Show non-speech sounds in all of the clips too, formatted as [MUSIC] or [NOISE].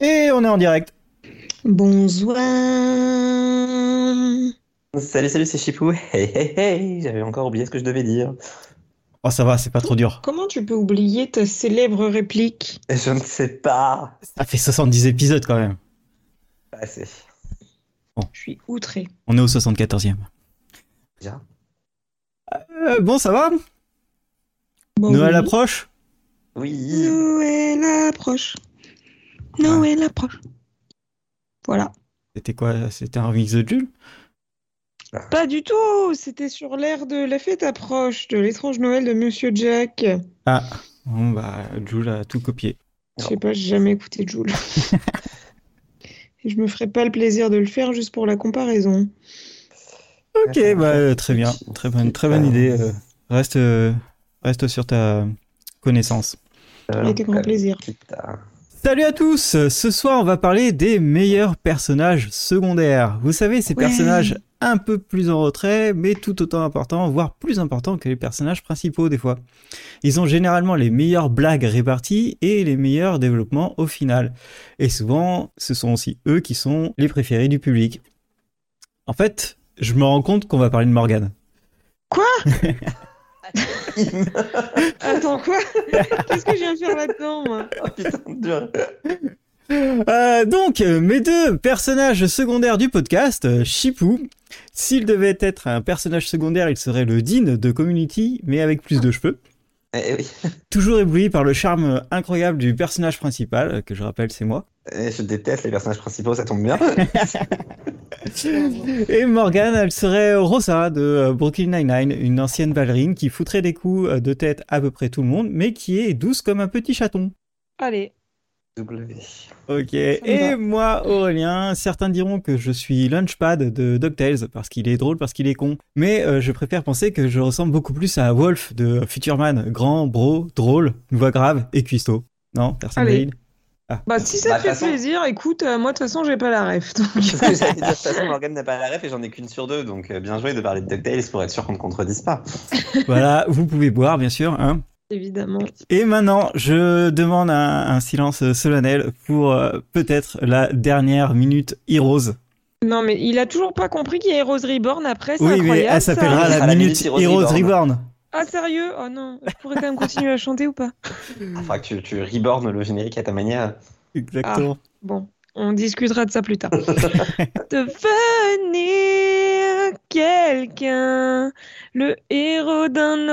Et on est en direct. Bonsoir. Salut, salut, c'est Chipou. Hey, hey, hey, j'avais encore oublié ce que je devais dire. Oh, ça va, c'est pas trop dur. Comment tu peux oublier ta célèbre réplique? Je ne sais pas. Ça fait 70 épisodes quand même. Pas assez. Je suis outré. On est au 74e. Déjà. Euh, bon, ça va? Bon, Noël oui. approche? Oui. Noël approche. Noël approche. Voilà. C'était quoi C'était un remix de Jules? Pas du tout. C'était sur l'air de la fête approche de l'étrange Noël de Monsieur Jack. Ah, bon, bah, Jules a tout copié. Je sais pas, j'ai jamais écouté Jules. [LAUGHS] Et je me ferai pas le plaisir de le faire juste pour la comparaison. Ok, bah, euh, très bien. Très bonne, très bonne idée. euh, reste, euh, reste sur ta connaissance. Avec grand plaisir. Putain. Salut à tous Ce soir, on va parler des meilleurs personnages secondaires. Vous savez, ces Ouais. personnages un peu plus en retrait, mais tout autant importants, voire plus importants que les personnages principaux des fois. Ils ont généralement les meilleures blagues réparties et les meilleurs développements au final. Et souvent, ce sont aussi eux qui sont les préférés du public. En fait, je me rends compte qu'on va parler de Morgane. [LAUGHS] [LAUGHS] Attends, quoi? Qu'est-ce que je viens de faire là-dedans, moi? [LAUGHS] Oh putain, dur. Euh, donc, euh, mes deux personnages secondaires du podcast, euh, Chipou. S'il devait être un personnage secondaire, il serait le Dean de Community, mais avec plus de cheveux. Eh oui. Toujours ébloui par le charme incroyable du personnage principal, que je rappelle, c'est moi. Je déteste les personnages principaux, ça tombe bien. [LAUGHS] Et Morgane, elle serait Rosa de euh, Brooklyn Nine-Nine, une ancienne ballerine qui foutrait des coups euh, de tête à peu près tout le monde, mais qui est douce comme un petit chaton. Allez. W. Ok. me Et moi, Aurélien, certains diront que je suis Lunchpad de DuckTales parce qu'il est drôle, parce qu'il est con. Mais euh, je préfère penser que je ressemble beaucoup plus à Wolf de Futurman, grand, bro, drôle, une voix grave et cuistot. Non, personne Allez. Valide Bah, si ça Bah, te fait façon- plaisir, écoute, euh, moi de toute façon, j'ai pas la ref. donc- [LAUGHS] Parce que [LAUGHS] j'allais dire, de toute façon, Morgane n'a pas la ref et j'en ai qu'une sur deux, donc euh, bien joué de parler de DuckTales pour être sûr qu'on ne contredise pas. [LAUGHS] Voilà, vous pouvez boire, bien sûr. Hein. Évidemment. Et maintenant, je demande un, un silence solennel pour euh, peut-être la dernière minute Heroes. Non, mais il a toujours pas compris qu'il y a Heroes Reborn après, c'est Oui, mais incroyable. elle ça. s'appellera Ça la minute minute Heroes Heroes Reborn. Reborn. Ah, sérieux? Oh non, je pourrais quand même continuer à chanter ou pas? Faudra que tu, tu rebornes le générique à ta manière. Exactement. Bon, on discutera de ça plus tard. [LAUGHS] Devenir quelqu'un, le héros d'un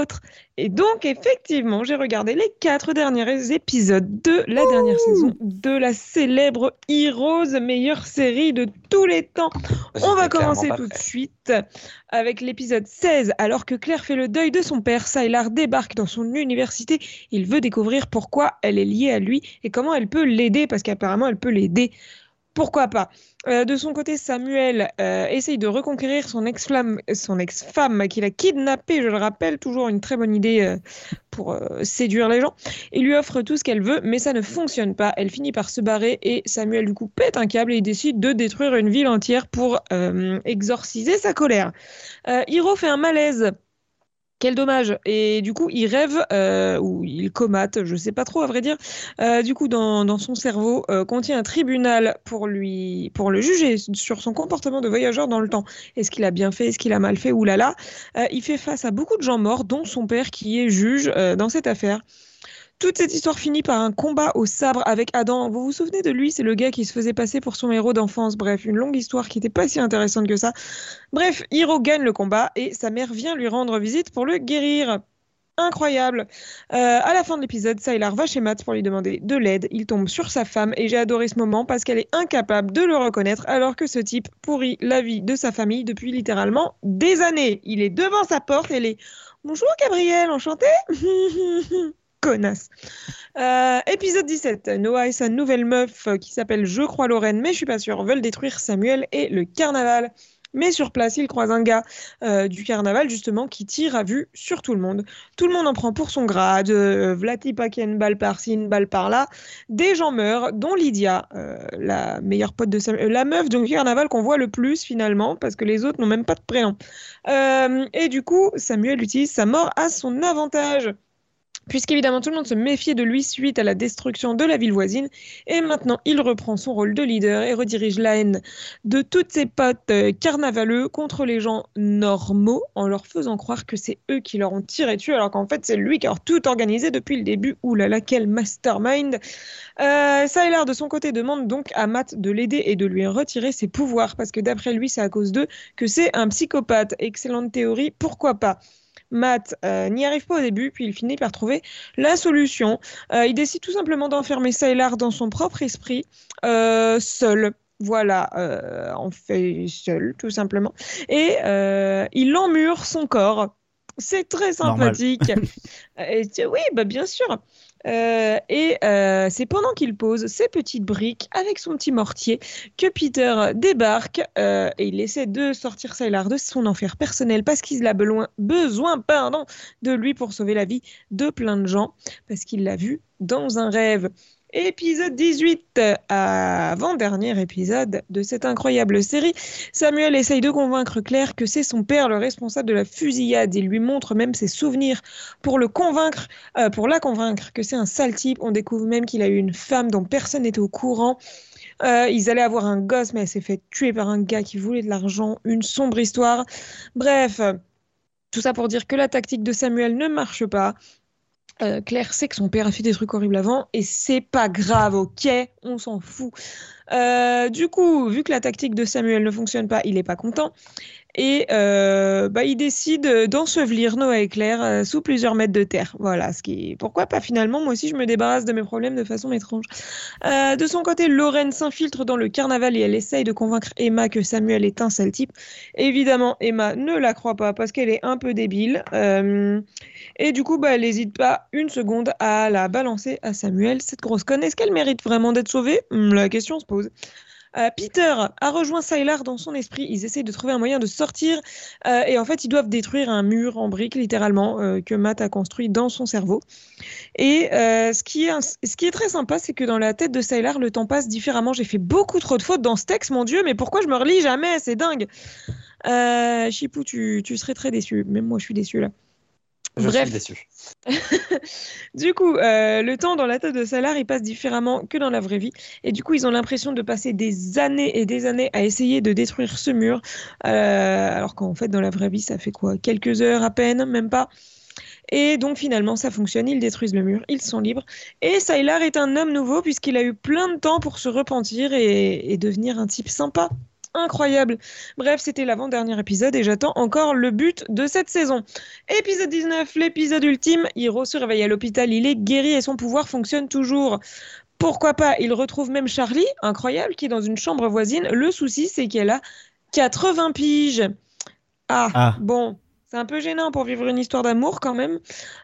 autre. Et donc, effectivement, j'ai regardé les quatre derniers épisodes de la dernière saison de la célèbre Heroes, meilleure série de tous les temps. On va commencer tout de suite avec l'épisode 16. Alors que Claire fait le deuil de son père, Sylar débarque dans son université. Il veut découvrir pourquoi elle est liée à lui et comment elle peut l'aider, parce qu'apparemment elle peut l'aider. Pourquoi pas Euh, De son côté, Samuel euh, essaye de reconquérir son ex-femme qu'il a kidnappée, je le rappelle, toujours une très bonne idée euh, pour séduire les gens. Il lui offre tout ce qu'elle veut, mais ça ne fonctionne pas. Elle finit par se barrer et Samuel du coup pète un câble et il décide de détruire une ville entière pour exorciser sa colère. Hiro fait un malaise. Quel dommage. Et du coup, il rêve, euh, ou il comate, je sais pas trop à vrai dire. Euh, du coup, dans, son cerveau, euh, contient un tribunal pour lui, pour le juger sur son comportement de voyageur dans le temps. Est-ce qu'il a bien fait, est-ce qu'il a mal fait, oulala. Il fait face à beaucoup de gens morts, dont son père qui est juge dans cette affaire. Toute cette histoire finit par un combat au sabre avec Adam. Vous vous souvenez de lui? C'est le gars qui se faisait passer pour son héros d'enfance. Bref, une longue histoire qui n'était pas si intéressante que ça. Bref, Hiro gagne le combat et sa mère vient lui rendre visite pour le guérir. Incroyable. Euh, à la fin de l'épisode, Sylar va chez Matt pour lui demander de l'aide. Il tombe sur sa femme et j'ai adoré ce moment parce qu'elle est incapable de le reconnaître alors que ce type pourrit la vie de sa famille depuis littéralement des années. Il est devant sa porte et elle est Bonjour Gabriel, enchanté [LAUGHS] Connasse. Euh, épisode 17. Noah et sa nouvelle meuf euh, qui s'appelle Je crois Lorraine, mais je suis pas sûre, veulent détruire Samuel et le carnaval. Mais sur place, ils croisent un gars euh, du carnaval, justement, qui tire à vue sur tout le monde. Tout le monde en prend pour son grade. Euh, Vlati paquet une balle par-ci, une balle par-là. Des gens meurent, dont Lydia, euh, la meilleure pote de Samuel, la meuf du carnaval qu'on voit le plus finalement, parce que les autres n'ont même pas de prénom. Et du coup, Samuel utilise sa mort à son avantage. Puisqu'évidemment tout le monde se méfiait de lui suite à la destruction de la ville voisine. Et maintenant, il reprend son rôle de leader et redirige la haine de toutes ses potes euh, carnavaleux contre les gens normaux en leur faisant croire que c'est eux qui leur ont tiré dessus, alors qu'en fait c'est lui qui a tout organisé depuis le début. Ouh là là, quel mastermind euh, de son côté, demande donc à Matt de l'aider et de lui retirer ses pouvoirs, parce que d'après lui, c'est à cause d'eux que c'est un psychopathe. Excellente théorie, pourquoi pas Matt euh, n'y arrive pas au début, puis il finit par trouver la solution. Euh, il décide tout simplement d'enfermer Sylar dans son propre esprit, euh, seul. Voilà, en fait seul, tout simplement. Et il emmure son corps. C'est très sympathique. [LAUGHS] et, oui, bah bien sûr. Euh, et euh, c'est pendant qu'il pose ses petites briques avec son petit mortier que Peter débarque euh, et il essaie de sortir Sylar de son enfer personnel parce qu'il a besoin, besoin pardon, de lui pour sauver la vie de plein de gens parce qu'il l'a vu dans un rêve. Épisode 18, avant-dernier épisode de cette incroyable série. Samuel essaye de convaincre Claire que c'est son père le responsable de la fusillade. Il lui montre même ses souvenirs pour le convaincre, euh, pour la convaincre que c'est un sale type. On découvre même qu'il a eu une femme dont personne n'était au courant. Euh, ils allaient avoir un gosse, mais elle s'est fait tuer par un gars qui voulait de l'argent. Une sombre histoire. Bref. Tout ça pour dire que la tactique de Samuel ne marche pas. Euh, Claire sait que son père a fait des trucs horribles avant et c'est pas grave, ok On s'en fout. Euh, du coup, vu que la tactique de Samuel ne fonctionne pas, il est pas content et euh, bah, il décide d'ensevelir Noah et Claire euh, sous plusieurs mètres de terre. Voilà, ce qui pourquoi pas finalement moi aussi je me débarrasse de mes problèmes de façon étrange. Euh, de son côté, Lorraine s'infiltre dans le carnaval et elle essaye de convaincre Emma que Samuel est un sale type. Évidemment, Emma ne la croit pas parce qu'elle est un peu débile et du coup bah, elle n'hésite pas une seconde à la balancer à Samuel. Cette grosse conne, est-ce qu'elle mérite vraiment d'être sauvée? Hmm, La question se pose. Euh, Peter a rejoint Sylar dans son esprit. Ils essayent de trouver un moyen de sortir. Euh, et en fait, ils doivent détruire un mur en briques, littéralement, euh, que Matt a construit dans son cerveau. Et ce, qui est très sympa, c'est que dans la tête de Sylar, le temps passe différemment. J'ai fait beaucoup trop de fautes dans ce texte, mon Dieu, mais pourquoi je me relis jamais? C'est dingue. Chipou, tu, tu serais très déçu. Même moi, je suis déçu là. Je Bref. suis déçu. [LAUGHS] du coup, euh, le temps dans la tête de Salar, il passe différemment que dans la vraie vie. Et du coup, ils ont l'impression de passer des années et des années à essayer de détruire ce mur. Euh, alors qu'en fait, dans la vraie vie, ça fait quoi? Quelques heures à peine, même pas. Et donc finalement, ça fonctionne, ils détruisent le mur, ils sont libres. Et Sylar est un homme nouveau puisqu'il a eu plein de temps pour se repentir et devenir un type sympa incroyable. Bref, c'était l'avant-dernier épisode et j'attends encore le but de cette saison. Épisode 19, l'épisode ultime. Hiro se réveille à l'hôpital, il est guéri et son pouvoir fonctionne toujours. Pourquoi pas Il retrouve même Charlie, incroyable, qui est dans une chambre voisine. Le souci, c'est qu'elle a 80 piges. Ah, ah. bon. C'est un peu gênant pour vivre une histoire d'amour quand même.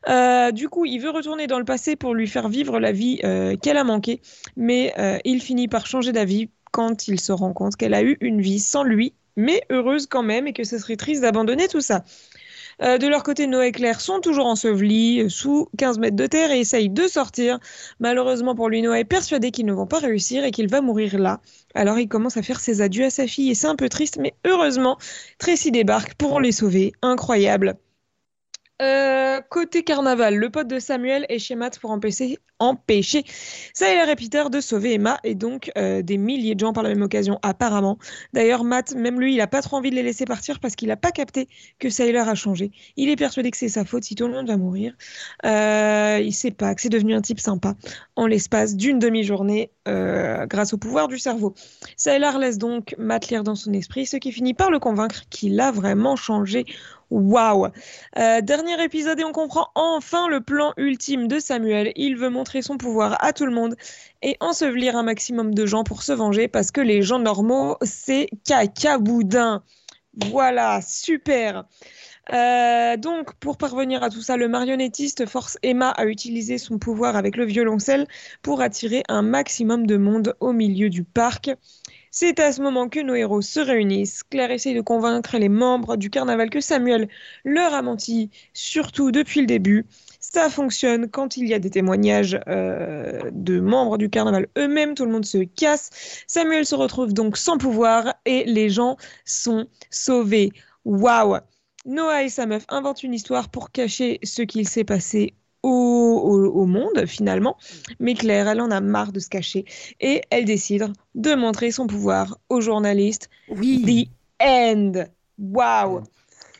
Euh, du coup, il veut retourner dans le passé pour lui faire vivre la vie euh, qu'elle a manquée, mais euh, il finit par changer d'avis quand il se rend compte qu'elle a eu une vie sans lui, mais heureuse quand même, et que ce serait triste d'abandonner tout ça. Euh, de leur côté, Noé et Claire sont toujours ensevelis euh, sous 15 mètres de terre et essayent de sortir. Malheureusement pour lui, Noé est persuadé qu'ils ne vont pas réussir et qu'il va mourir là. Alors il commence à faire ses adieux à sa fille et c'est un peu triste, mais heureusement, Tracy débarque pour les sauver. Incroyable. Euh, côté carnaval, le pote de Samuel est chez Matt pour empêcher, empêcher Sailor et Peter de sauver Emma et donc euh, des milliers de gens par la même occasion, apparemment. D'ailleurs, Matt, même lui, il a pas trop envie de les laisser partir parce qu'il a pas capté que Sailor a changé. Il est persuadé que c'est sa faute si tout le monde va mourir. Euh, il sait pas que c'est devenu un type sympa en l'espace d'une demi-journée euh, grâce au pouvoir du cerveau. Sailor laisse donc Matt lire dans son esprit, ce qui finit par le convaincre qu'il a vraiment changé Waouh euh, Dernier épisode et on comprend enfin le plan ultime de Samuel. Il veut montrer son pouvoir à tout le monde et ensevelir un maximum de gens pour se venger parce que les gens normaux, c'est caca boudin. Voilà, super. Euh, donc, pour parvenir à tout ça, le marionnettiste force Emma à utiliser son pouvoir avec le violoncelle pour attirer un maximum de monde au milieu du parc. C'est à ce moment que nos héros se réunissent. Claire essaye de convaincre les membres du carnaval que Samuel leur a menti, surtout depuis le début. Ça fonctionne quand il y a des témoignages euh, de membres du carnaval eux-mêmes, tout le monde se casse. Samuel se retrouve donc sans pouvoir et les gens sont sauvés. Waouh Noah et sa meuf inventent une histoire pour cacher ce qu'il s'est passé au, au- au monde finalement. Mais Claire, elle en a marre de se cacher et elle décide de montrer son pouvoir aux journalistes. Oui. The end. Waouh.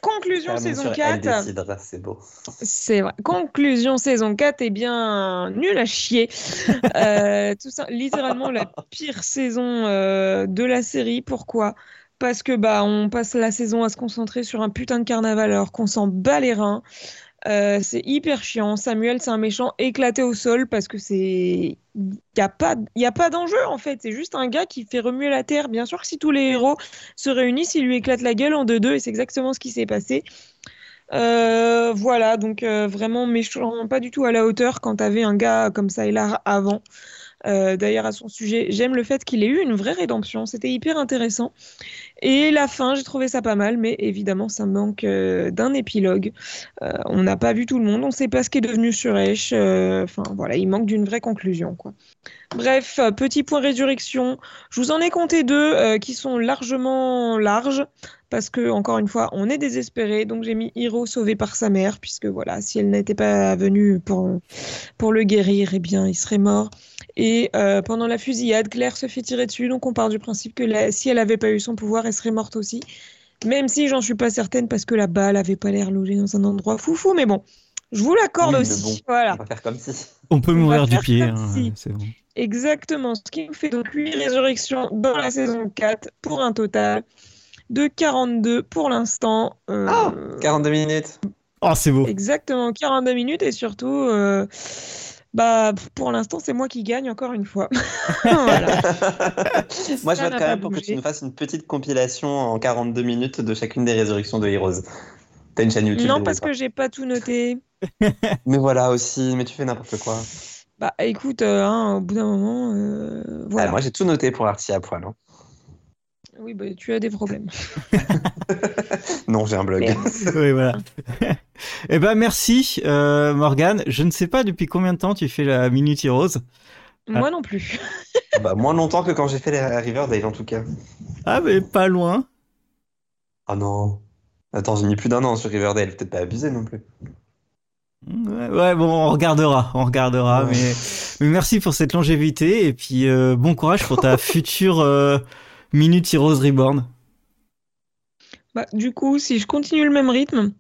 Conclusion saison sur Elle 4. décidera, c'est beau. C'est vrai. Conclusion saison 4 est bien nul à chier. [LAUGHS] Euh, tout ça, littéralement la pire saison euh, de la série. Pourquoi? Parce que bah on passe la saison à se concentrer sur un putain de carnaval alors qu'on s'en bat les reins. Euh, c'est hyper chiant. Samuel, c'est un méchant éclaté au sol parce que c'est y a pas pas d'enjeu en fait. C'est juste un gars qui fait remuer la terre. Bien sûr que si tous les héros se réunissent, il lui éclate la gueule en deux-deux et c'est exactement ce qui s'est passé. Euh, voilà, donc euh, vraiment méchant, pas du tout à la hauteur quand t'avais un gars comme Sylar avant. Euh, d'ailleurs, à son sujet, j'aime le fait qu'il ait eu une vraie rédemption, c'était hyper intéressant. Et la fin, j'ai trouvé ça pas mal, mais évidemment, ça manque euh, d'un épilogue. Euh, on n'a pas vu tout le monde, on sait pas ce qui est devenu Suresh. Enfin, voilà, il manque d'une vraie conclusion, quoi. Bref, petit point résurrection. Je vous en ai compté deux qui sont largement larges parce que, encore une fois, on est désespéré. Donc, j'ai mis Hiro sauvé par sa mère, puisque voilà, si elle n'était pas venue pour, pour le guérir, eh bien, il serait mort. Et euh, pendant la fusillade, Claire se fait tirer dessus. Donc, on part du principe que la- si elle n'avait pas eu son pouvoir, elle serait morte aussi. Même si j'en suis pas certaine, parce que la balle avait pas l'air logée dans un endroit foufou. Mais bon, je vous l'accorde Oui, aussi. bon. Voilà. On va faire comme si. On peut On mourir du pied. hein, si. c'est bon. Exactement, ce qui nous fait donc 8 résurrections dans la saison 4 pour un total de 42 pour l'instant. Euh, Ah 42 minutes. Oh, c'est beau. Exactement, 42 minutes et surtout, euh, bah, pour l'instant, c'est moi qui gagne encore une fois. [LAUGHS] Moi, je vote quand même pour que tu nous fasses une petite compilation en 42 minutes de chacune des résurrections de Heroes. T'as une chaîne YouTube Non, parce que j'ai pas tout noté. [LAUGHS] Mais voilà aussi, mais tu fais n'importe quoi. Bah, écoute, euh, hein, au bout d'un moment, euh, Ah, voilà. moi, j'ai tout noté pour Artie à poil. hein. Oui, bah, tu as des problèmes. [LAUGHS] Non, j'ai un blog. Oui, voilà. Eh ben, merci, euh, Morgane. Je ne sais pas depuis combien de temps tu fais la Minute Heroes. Moi non plus. [LAUGHS] bah, moins longtemps que quand j'ai fait les Riverdale, en tout cas. Ah, mais pas loin. Ah non. Attends, j'ai mis plus d'un an sur Riverdale. Peut-être pas abusé non plus. Ouais, ouais, bon, on regardera, on regardera. Ouais. Mais, mais merci pour cette longévité et puis euh, bon courage pour ta [LAUGHS] future euh, Minute Heroes Reborn. Bah, du coup, si je continue le même rythme,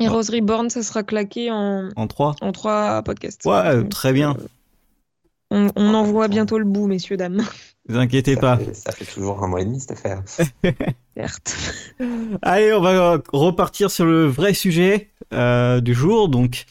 Heroes Reborn, ça sera claqué en, En 3. en trois podcasts. Ouais, euh, Donc, très bien. On, on en voit bientôt le bout, messieurs, dames. Ne vous inquiétez Ça pas. fait, ça fait toujours un mois et demi cette affaire. [LAUGHS] Certes. Allez, on va euh, repartir sur le vrai sujet euh, du jour. Donc,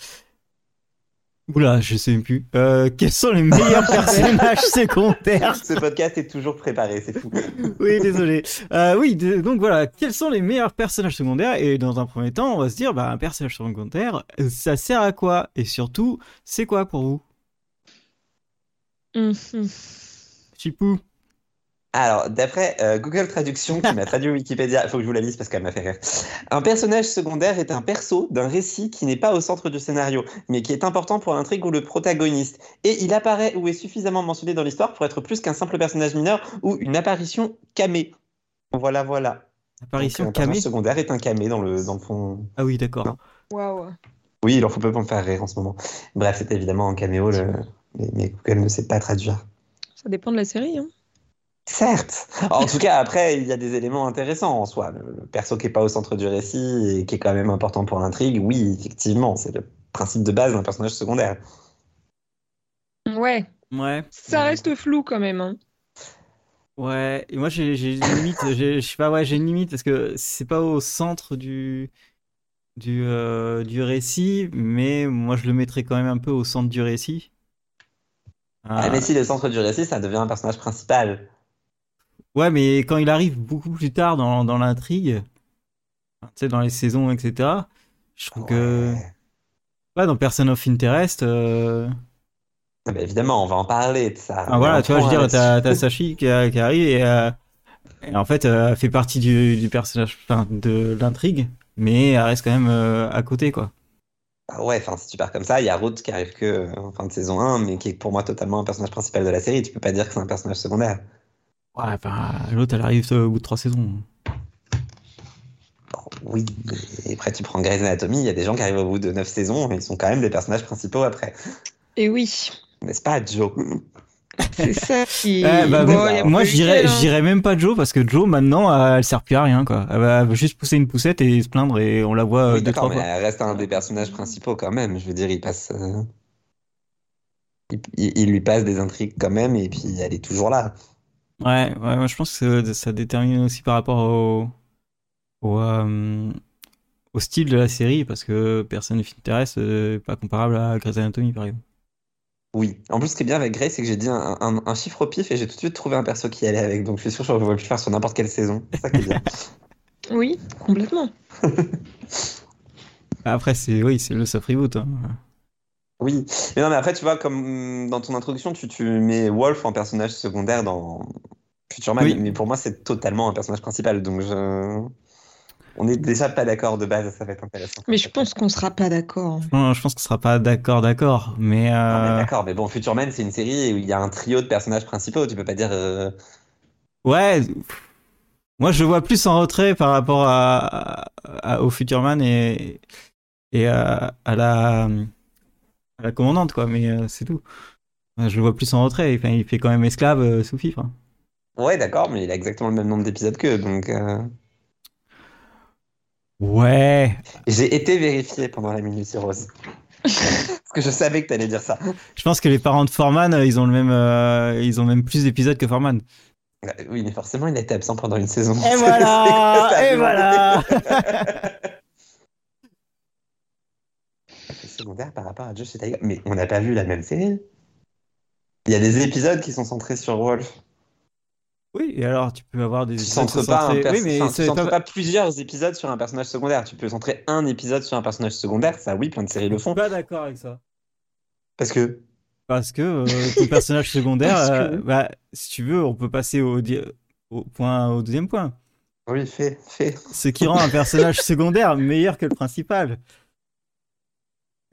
oula, je sais même plus. Euh, quels sont les meilleurs [LAUGHS] personnages secondaires? Ce podcast est toujours préparé, c'est fou. Oui, désolé. Euh, oui, de- donc voilà, quels sont les meilleurs personnages secondaires? Et dans un premier temps, on va se dire, bah, un personnage secondaire, ça sert à quoi? Et surtout, c'est quoi pour vous? Mhm. Chipou Alors, d'après euh, Google Traduction, qui m'a [LAUGHS] traduit Wikipédia, il faut que je vous la lise parce qu'elle m'a fait rire. Un personnage secondaire est un perso d'un récit qui n'est pas au centre du scénario, mais qui est important pour l'intrigue ou le protagoniste. Et il apparaît ou est suffisamment mentionné dans l'histoire pour être plus qu'un simple personnage mineur ou une apparition camé. Voilà, voilà. Apparition Donc, un camé personnage secondaire est un camé dans le, dans le fond. Ah oui, d'accord. Waouh. Oui, il en faut peu pour me faire rire en ce moment. Bref, c'est évidemment un caméo, le- mais Google ne sait pas traduire. Ça dépend de la série. Hein. Certes. En tout cas, après, il y a des éléments intéressants en soi. Le, perso qui est pas au centre du récit et qui est quand même important pour l'intrigue, oui, effectivement, c'est le principe de base d'un personnage secondaire. Ouais, Ouais. ça reste flou quand même. hein. Ouais, et moi j'ai une limite, j'ai- je sais pas, ouais, j'ai une limite parce que c'est pas au centre du du euh, du récit, mais moi je le mettrais quand même un peu au centre du récit. Ah, Ah, mais si le centre du récit, ça devient un personnage principal. Ouais, mais quand il arrive beaucoup plus tard dans dans l'intrigue, tu sais, dans les saisons, etc. Je trouve que Ouais. dans Person of Interest, euh, Ah bah, évidemment, on va en parler de ça. ah, voilà, tu vois, je veux dire, t'as Sachi qui, a- qui arrive et, euh, et en fait euh, fait partie du du personnage, enfin de l'intrigue, mais elle reste quand même euh, à côté, quoi. Ah ouais, enfin, si tu pars comme ça, il y a Ruth qui arrive que en fin de saison 1, mais qui est pour moi totalement un personnage principal de la série. Tu peux pas dire que c'est un personnage secondaire. Ouais, enfin, l'autre, elle arrive au bout de trois saisons. Oui, mais après tu prends Grey's Anatomy, il y a des gens qui arrivent au bout de 9 saisons et ils sont quand même des personnages principaux après. Et oui, N'est-ce pas, Joe? C'est ça qui. [LAUGHS] Eh, bah, Bon, a moi, je dirais, je hein. dirais même pas Joe parce que Joe, maintenant, euh, elle sert plus à rien, quoi. Elle va juste pousser une poussette et se plaindre et on la voit euh, Oui, deux, d'accord, trois mais fois. elle reste un des personnages principaux quand même. Je veux dire, il passe. euh, Il, il- il lui passe des intrigues quand même et puis elle est toujours là. Ouais, ouais, moi, je pense que ça détermine aussi par rapport au, au, euh, au style de la série parce que personne ne t'intéresse, euh, pas comparable à Grey's Anatomy, par exemple. Oui. En plus, ce qui est bien avec Grey, c'est que j'ai dit un, un- un chiffre au pif et j'ai tout de suite trouvé un perso qui allait avec. Donc je suis sûr que je vais le faire sur n'importe quelle saison. C'est ça qui est bien. [LAUGHS] Oui, complètement. [LAUGHS] Après, c'est, oui, c'est le soft reboot. hein. Oui. Mais non, mais après, tu vois, comme dans ton introduction, tu, tu mets Wolf en personnage secondaire dans Future Man. Oui. Mais pour moi, c'est totalement un personnage principal. Donc je. On est déjà pas d'accord de base, ça va être intéressant. Mais je pense qu'on sera pas d'accord. Non, je pense qu'on sera pas d'accord, d'accord, mais, Non, mais euh, D'accord, mais bon, Future Man, c'est une série où il y a un trio de personnages principaux. Tu peux pas dire. euh, ouais. Moi, je le vois plus en retrait par rapport à, à- au Futurman et, et à, à la, à la commandante, quoi, mais euh, c'est tout. Je le vois plus en retrait. Enfin, il fait quand même esclave euh, sous fifre. hein. Ouais, d'accord, mais il a exactement le même nombre d'épisodes qu'eux. Donc. euh, Ouais. J'ai été vérifié pendant la Minute Rose. [LAUGHS] Parce que je savais que t'allais dire ça. Je pense que les parents de Foreman, euh, ils ont le même, ils ont même plus d'épisodes que Foreman. Euh, Oui, mais forcément, il a été absent pendant une saison. [LAUGHS] Voilà, et voilà. [LAUGHS] C'est secondaire par rapport à Josh et Tiger. Mais on n'a pas vu la même série. Il y a des épisodes qui sont centrés sur Wolf. Oui, et alors tu peux avoir des Tu épisodes centres pas, centrés- Oui, mais enfin, tu pas- pas plusieurs épisodes sur un personnage secondaire. Tu peux centrer un épisode sur un personnage secondaire. Ça, oui, plein de séries le Je suis font. pas d'accord avec ça. Parce que? Parce que euh, ton personnage secondaire, [LAUGHS] que- euh, bah, si tu veux, on peut passer au, di- au, point, au deuxième point. Oui, fait, fait. Ce qui rend un personnage secondaire meilleur que le principal.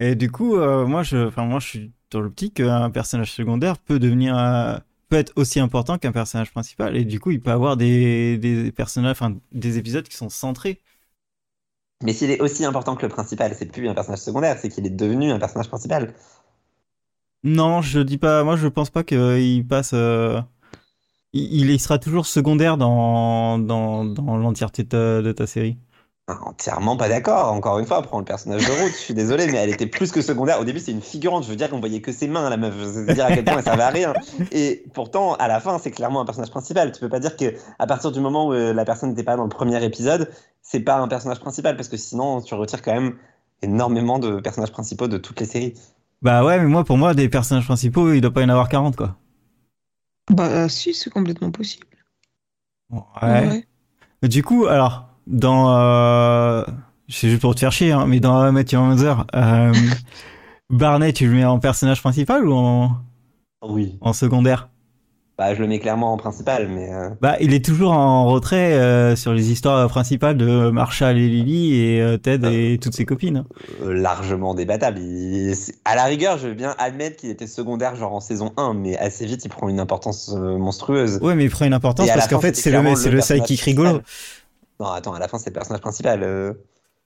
Et du coup, euh, moi, je, enfin, moi, je suis dans l'optique qu'un personnage secondaire peut devenir, euh, peut être aussi important qu'un personnage principal. Et du coup, il peut avoir des, des personnages, enfin, des épisodes qui sont centrés. Mais s'il est aussi important que le principal, c'est plus un personnage secondaire, c'est qu'il est devenu un personnage principal. Non, je dis pas. Moi, je pense pas qu'il passe. euh, il, il sera toujours secondaire dans, dans, dans l'entièreté de ta série. Entièrement pas d'accord. Encore une fois, prends le personnage de Ruth. Je suis désolé, mais elle était plus que secondaire. Au début, c'est une figurante. Je veux dire qu'on voyait que ses mains, la meuf. Je veux dire à quel point elle servait à rien. Et pourtant, à la fin, c'est clairement un personnage principal. Tu peux pas dire que à partir du moment où euh, la personne n'était pas dans le premier épisode, c'est pas un personnage principal parce que sinon, tu retires quand même énormément de personnages principaux de toutes les séries. Bah ouais, mais moi, pour moi, des personnages principaux, il doit pas y en avoir 40, quoi. Bah si, c'est complètement possible. Ouais. Ouais. Du coup, alors, dans. Euh... C'est juste pour te faire chier, hein, mais dans Matthew Mother, euh, [LAUGHS] Barney, tu le mets en personnage principal ou en, Oui. en secondaire? Bah, je le mets clairement en principal, mais euh, Bah, il est toujours en retrait euh, sur les histoires principales de Marshall et Lily et euh, Ted et toutes ses copines. euh, largement débattable. Il- À la rigueur, je veux bien admettre qu'il était secondaire, genre en saison 1, mais assez vite, il prend une importance euh, monstrueuse. Ouais, mais il prend une importance Et parce qu'en fait, c'est le, c'est le le sidekick rigolo. Non, attends, à la fin, c'est le personnage principal. euh.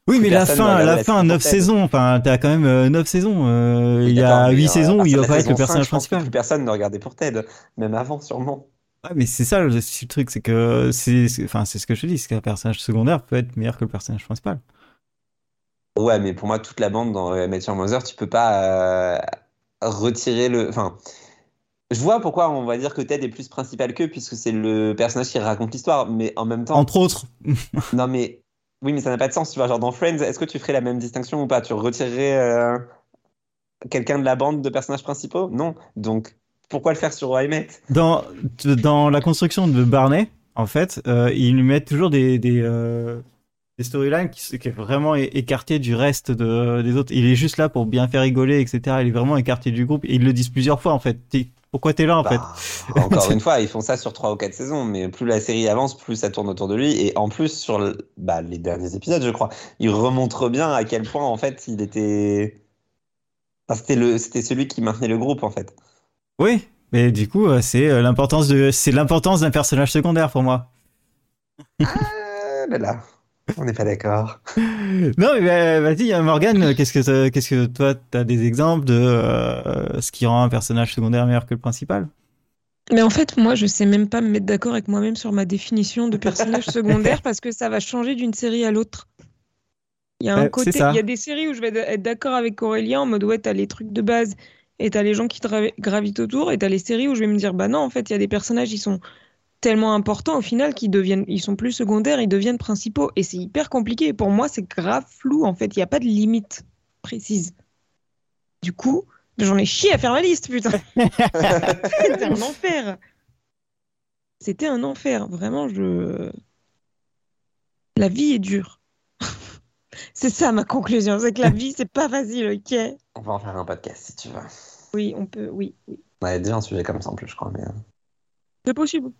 Oui, mais la fin, la la fin, série 9 pour Ted. saisons. Enfin, t'as quand même euh, 9 saisons. euh, Oui, il y a mais, 8 euh, saisons où il va pas être le personnage 5, je pense que principal. Plus personne ne regardait pour Ted, même avant, sûrement. Ouais, mais c'est ça le, truc, c'est que c'est, enfin, c'est ce que je te dis, c'est qu'un personnage secondaire peut être meilleur que le personnage principal. Ouais, mais pour moi, toute la bande dans euh, Matthew Mother, tu peux pas euh, retirer le. Enfin, je vois pourquoi on va dire que Ted est plus principal qu'eux, puisque c'est le personnage qui raconte l'histoire, mais en même temps. Entre autres. [LAUGHS] Non, mais oui, mais ça n'a pas de sens. Tu vois, genre dans Friends, est-ce que tu ferais la même distinction ou pas? Tu retirerais euh, quelqu'un de la bande de personnages principaux? Non. Donc, pourquoi le faire sur Met? Dans, dans la construction de Barney, en fait, euh, ils lui mettent toujours des, des, euh, des storylines qui, sont- qui est vraiment écarté du reste de, des autres. Il est juste là pour bien faire rigoler, etc. Il est vraiment écarté du groupe. Et ils le disent plusieurs fois, en fait. Pourquoi t'es là, en fait Bah, encore [LAUGHS] une fois, ils font ça sur trois ou quatre saisons, mais plus la série avance, plus ça tourne autour de lui. Et en plus, sur le- bah, les derniers épisodes, je crois, il remontre bien à quel point, en fait, il était. Enfin, c'était le, c'était celui qui maintenait le groupe, en fait. Oui, mais du coup, euh, c'est euh, l'importance de, c'est l'importance d'un personnage secondaire pour moi. Ah là là. On n'est pas d'accord. [LAUGHS] Non, mais bah, vas-y, hein, Morgane, qu'est-ce que, t'as- qu'est-ce que toi, t'as des exemples de euh, ce qui rend un personnage secondaire meilleur que le principal? Mais en fait, moi, je sais même pas me mettre d'accord avec moi-même sur ma définition de personnage [LAUGHS] secondaire parce que ça va changer d'une série à l'autre. Il y a un Ouais, côté, c'est ça. il y a des séries où je vais être d'accord avec Aurélien en mode ouais, t'as les trucs de base et t'as les gens qui gravitent autour et t'as les séries où je vais me dire bah non, en fait, il y a des personnages ils sont tellement importants au final qu'ils deviennent, ils sont plus secondaires, ils deviennent principaux et c'est hyper compliqué. Pour moi, c'est grave flou en fait, il n'y a pas de limite précise. Du coup, j'en ai chié à faire la liste, putain. [LAUGHS] C'était un enfer. C'était un enfer. Vraiment, je. La vie est dure. [LAUGHS] c'est ça ma conclusion. C'est que la vie, c'est pas facile, ok? On va en faire un podcast si tu veux. Oui, on peut. Oui, oui. On avait déjà un sujet comme ça en plus, je crois. Mais... euh, C'est possible.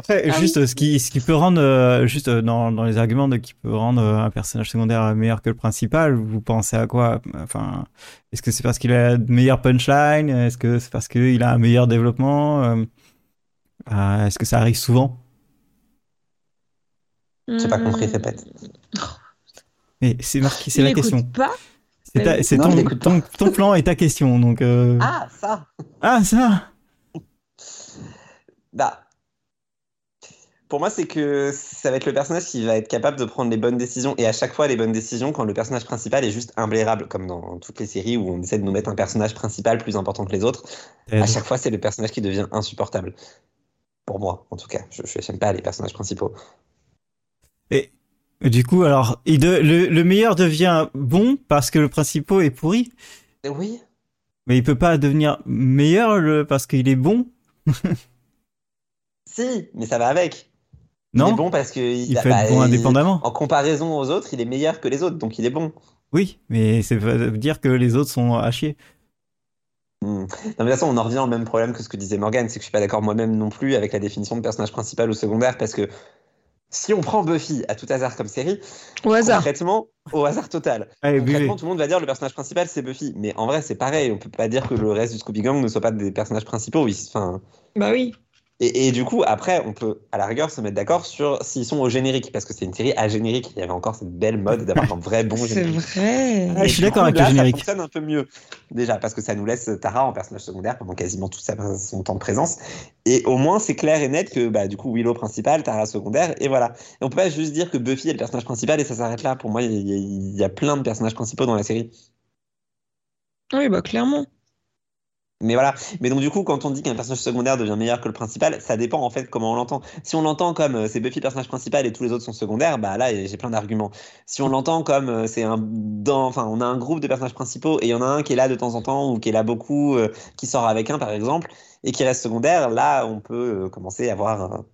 Après, Ah juste ce qui, ce qui peut rendre, euh, juste euh, dans, dans les arguments de qui peut rendre euh, un personnage secondaire meilleur que le principal, vous pensez à quoi? Enfin, est-ce que c'est parce qu'il a de meilleures punchlines Est-ce que c'est parce qu'il a un meilleur développement? Euh, euh, Est-ce que ça arrive souvent? J'ai pas compris, répète. Mais c'est marqué, c'est la question. pas? C'est ta- c'est Non, ton, ton, ton plan et ta question, donc. euh, Ah, ça ah ça Bah. Pour moi, c'est que ça va être le personnage qui va être capable de prendre les bonnes décisions. Et à chaque fois, les bonnes décisions quand le personnage principal est juste imblairable, comme dans toutes les séries où on essaie de nous mettre un personnage principal plus important que les autres. À chaque fois, c'est le personnage qui devient insupportable. Pour moi, en tout cas. Je n'aime pas les personnages principaux. Et du coup, alors, il de- le, le meilleur devient bon parce que le principal est pourri, Oui. mais il peut pas devenir meilleur le, parce qu'il est bon, [LAUGHS] Si, mais ça va avec. Il non est bon parce que Il a- peut être bon il- indépendamment. En comparaison aux autres, il est meilleur que les autres, donc il est bon. Oui, mais ça veut dire que les autres sont à chier. Hmm. Non, mais de toute façon, on en revient au même problème que ce que disait Morgan, c'est que je suis pas d'accord moi-même non plus avec la définition de personnage principal ou secondaire, parce que si on prend Buffy à tout hasard comme série, Au hasard. concrètement, au hasard total, Allez, buvez. concrètement, tout le monde va dire le personnage principal c'est Buffy, mais en vrai c'est pareil, on peut pas dire que le reste du Scooby Gang ne soit pas des personnages principaux, oui, enfin, Bah oui. Et, et du coup, après, on peut à la rigueur se mettre d'accord sur s'ils sont au générique, parce que c'est une série à générique. Il y avait encore cette belle mode d'avoir un vrai bon [LAUGHS] C'est générique. vrai. Ah, je suis d'accord avec là, le générique. Ça fonctionne un peu mieux, déjà, parce que ça nous laisse Tara en personnage secondaire pendant quasiment tout son temps de présence. Et au moins, c'est clair et net que, bah, du coup, Willow principal, Tara secondaire, et voilà. Et on peut pas juste dire que Buffy est le personnage principal et ça s'arrête là. Pour moi, il y, a- il y a plein de personnages principaux dans la série. Oui, bah clairement. Mais voilà. Mais donc, du coup, quand on dit qu'un personnage secondaire devient meilleur que le principal, ça dépend en fait comment on l'entend. Si on l'entend comme euh, c'est Buffy le personnage principal et tous les autres sont secondaires, bah là, j'ai plein d'arguments. Si on l'entend comme euh, c'est un. Enfin, on a un groupe de personnages principaux et il y en a un qui est là de temps en temps ou qui est là beaucoup, euh, qui sort avec un par exemple, et qui reste secondaire, là, on peut euh, commencer à avoir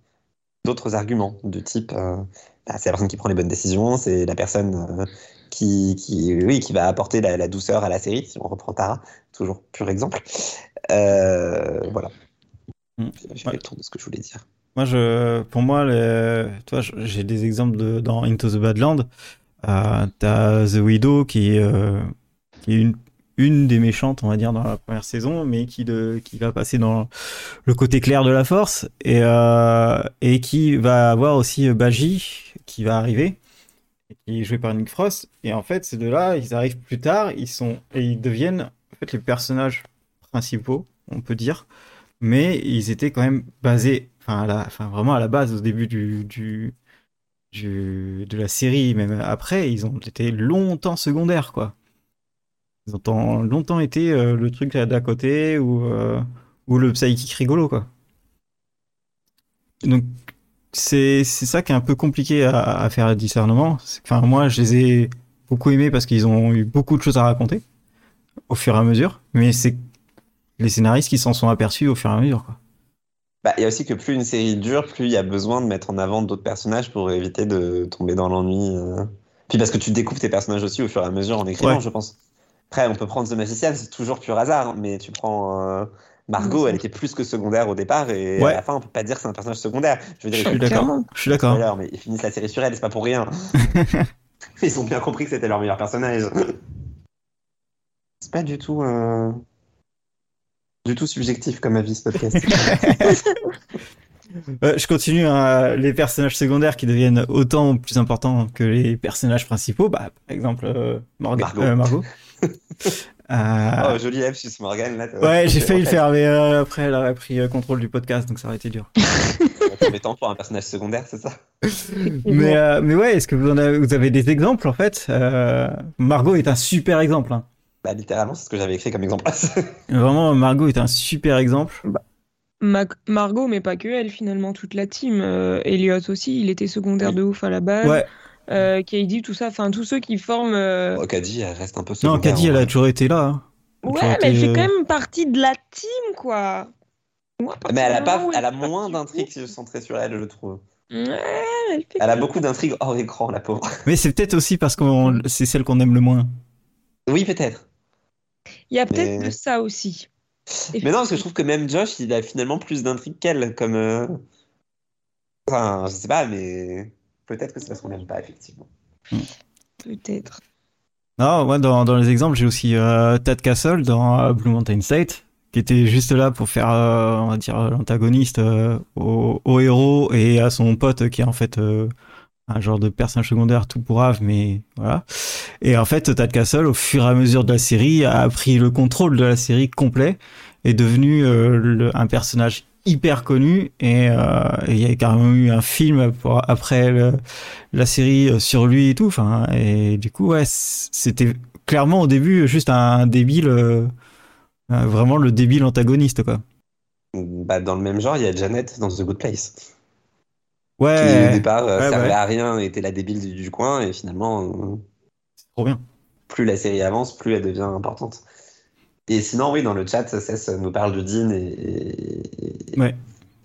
d'autres arguments de type. bah, c'est la personne qui prend les bonnes décisions, c'est la personne. Qui, qui, oui, qui va apporter la, la douceur à la série, si on reprend Tara, toujours pur exemple. Euh, voilà. Mm. J'ai fait le tour de ce que je voulais dire. Moi, je, pour moi, toi, j'ai des exemples de, dans Into the Badland. Euh, T'as The Widow qui, est, euh, qui est une, une des méchantes, on va dire, dans la première saison, mais qui, de, qui va passer dans le côté clair de la force et, euh, et qui va avoir aussi Baji qui va arriver, qui est joué par Nick Frost. Et en fait, ces deux-là, ils arrivent plus tard, ils sont et ils deviennent en fait les personnages principaux, on peut dire, mais ils étaient quand même basés, enfin, la, enfin vraiment à la base au début du, du, du- de la série, même après, ils ont été longtemps secondaires, quoi. Ils ont longtemps été euh, le truc d'à côté ou, euh, ou le psychic rigolo, quoi. Donc, c'est c'est ça qui est un peu compliqué à, à faire le discernement. Enfin, moi, je les ai beaucoup aimés parce qu'ils ont eu beaucoup de choses à raconter au fur et à mesure, mais c'est les scénaristes qui s'en sont aperçus au fur et à mesure, quoi. Bah, il y a aussi que plus une série dure, plus il y a besoin de mettre en avant d'autres personnages pour éviter de tomber dans l'ennui. euh. Puis parce que tu découvres tes personnages aussi au fur et à mesure en écrivant, Ouais. je pense. Après, on peut prendre The Magician, c'est toujours pur hasard, mais tu prends euh, Margot, Oui, elle était plus que secondaire au départ, et Ouais. à la fin, on peut pas dire que c'est un personnage secondaire. Je veux dire, Je suis d'accord. Je suis d'accord. Mais ils finissent la série sur elle, c'est pas pour rien. [LAUGHS] Ils ont bien compris que c'était leur meilleur personnage. C'est pas du tout, euh, du tout subjectif comme avis ce podcast. [LAUGHS] Euh, je continue. hein, les personnages secondaires qui deviennent autant plus importants que les personnages principaux. Bah, par exemple, euh, Margot. euh, Margot. [LAUGHS] Euh, Oh, joli lapsus, Morgan. Là, ouais, [LAUGHS] j'ai failli le faire, mais euh, après, elle a pris euh, contrôle du podcast, donc ça aurait été dur. [LAUGHS] C'est temps pour un personnage secondaire, c'est ça? [LAUGHS] Mais, euh, mais ouais, est-ce que vous, en avez, vous avez des exemples en fait? Euh, Margot est un super exemple. hein. Bah, littéralement, c'est ce que j'avais écrit comme exemple. Vraiment, Margot est un super exemple. Ma- Margot, mais pas que elle, finalement, toute la team. Euh, Elliot aussi, il était secondaire Oui. de ouf à la base. Ouais, Euh, KD, tout ça, enfin, tous ceux qui forment. euh, Oh, Caddy, elle reste un peu non, secondaire. Caddy, en elle a toujours été là. hein. Ouais, mais elle fait euh, quand même partie de la team, quoi. Moi, Mais elle a, pas, où elle a moins d'intrigues du centrées sur elle, je trouve. Ouais, elle fait Elle a beaucoup d'intrigues hors écran, la pauvre. Mais c'est peut-être aussi parce que c'est celle qu'on aime le moins. Oui, peut-être. Il y a peut-être Mais- de ça aussi. Mais non, parce que je trouve que même Josh, il a finalement plus d'intrigues qu'elle, comme... euh, Enfin, je sais pas, mais peut-être que c'est parce qu'on l'aime pas, effectivement. Peut-être. Non, moi, dans, dans les exemples, j'ai aussi euh, Tad Castle dans euh, Blue Mountain State, qui était juste là pour faire, euh, on va dire, l'antagoniste euh, au, au héros et à son pote qui est en fait euh, un genre de personnage secondaire tout pourrave, mais voilà. Et en fait, Tad Castle, au fur et à mesure de la série, a pris le contrôle de la série complet, est devenu euh, le- un personnage hyper connu et euh, et il y a carrément eu un film pour- après le- la série euh, sur lui et tout. Enfin, et du coup, ouais, c'était clairement au début juste un débile, euh, vraiment le débile antagoniste, quoi. Bah, dans le même genre, il y a Janet dans The Good Place, qui au Ouais, départ ouais, servait ouais. à rien, était la débile du, du coin, et finalement, euh, trop bien. plus la série avance, plus elle devient importante. Et sinon, oui, dans le chat, Cess nous parle de Dean, et, et- Ouais.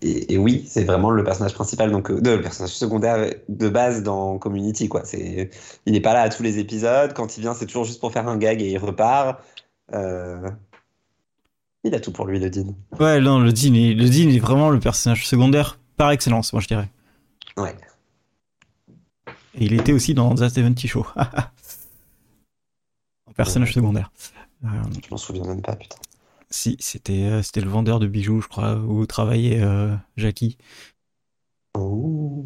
et, et oui, c'est vraiment le personnage principal, donc euh, de- le personnage secondaire de base dans Community, quoi. Il n'est pas là à tous les épisodes, quand il vient, c'est toujours juste pour faire un gag et il repart. Euh, Il a tout pour lui, le Dean. Ouais, non, le Dean, est, le Dean est vraiment le personnage secondaire par excellence, moi je dirais. Ouais. Et il était aussi dans The 70 Show. [LAUGHS] en personnage secondaire. Euh, Je m'en souviens même pas, putain. si, c'était euh, c'était le vendeur de bijoux, je crois, où travaillait euh, Jackie. Oh.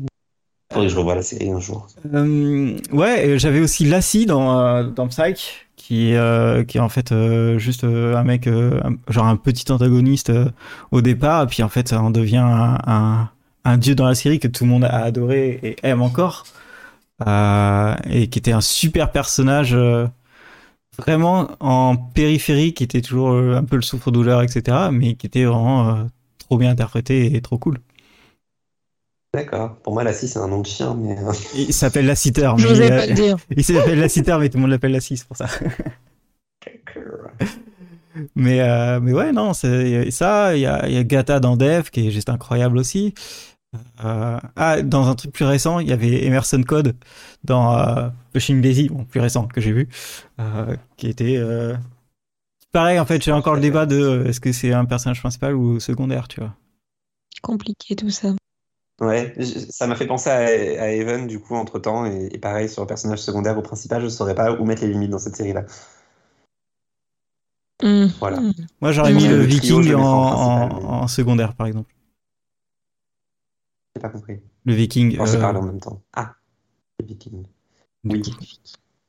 Faudrait que je revoie la série un jour. Euh, ouais, j'avais aussi Lassie dans, dans Psych, qui, euh, qui est en fait euh, juste un mec, genre un petit antagoniste au départ, et puis en fait ça en devient un, un, un dieu dans la série que tout le monde a adoré et aime encore, et qui était un super personnage, vraiment en périphérie, qui était toujours euh, un peu le souffre-douleur, etc., mais qui était vraiment euh, trop bien interprété et trop cool. D'accord. Pour moi, la 6, c'est un nom de chien, mais. euh, Il s'appelle Lassiter, Je euh, pas le dire. [LAUGHS] Il s'appelle la citer, mais tout le monde l'appelle la 6 pour ça. [LAUGHS] Mais, euh, mais ouais, non, c'est ça. Il y a, il y a Gata dans Dev qui est juste incroyable aussi. Euh, ah, dans un truc plus récent, il y avait Emerson Code dans euh, Pushing Daisy, bon, plus récent que j'ai vu, euh, qui était. Euh... Pareil, en fait, j'ai encore le débat de euh, est-ce que c'est un personnage principal ou secondaire, tu vois. Compliqué tout ça. Ouais, ça m'a fait penser à, à Evan, du coup, entre temps, et, et pareil, sur le personnage secondaire ou principal, je saurais pas où mettre les limites dans cette série-là. Hmm. Voilà. Hmm. Moi, j'aurais mis le Viking en secondaire, par exemple. J'ai pas compris. Le Viking. On se euh, parle en même temps. Ah, les Vikings. Oui.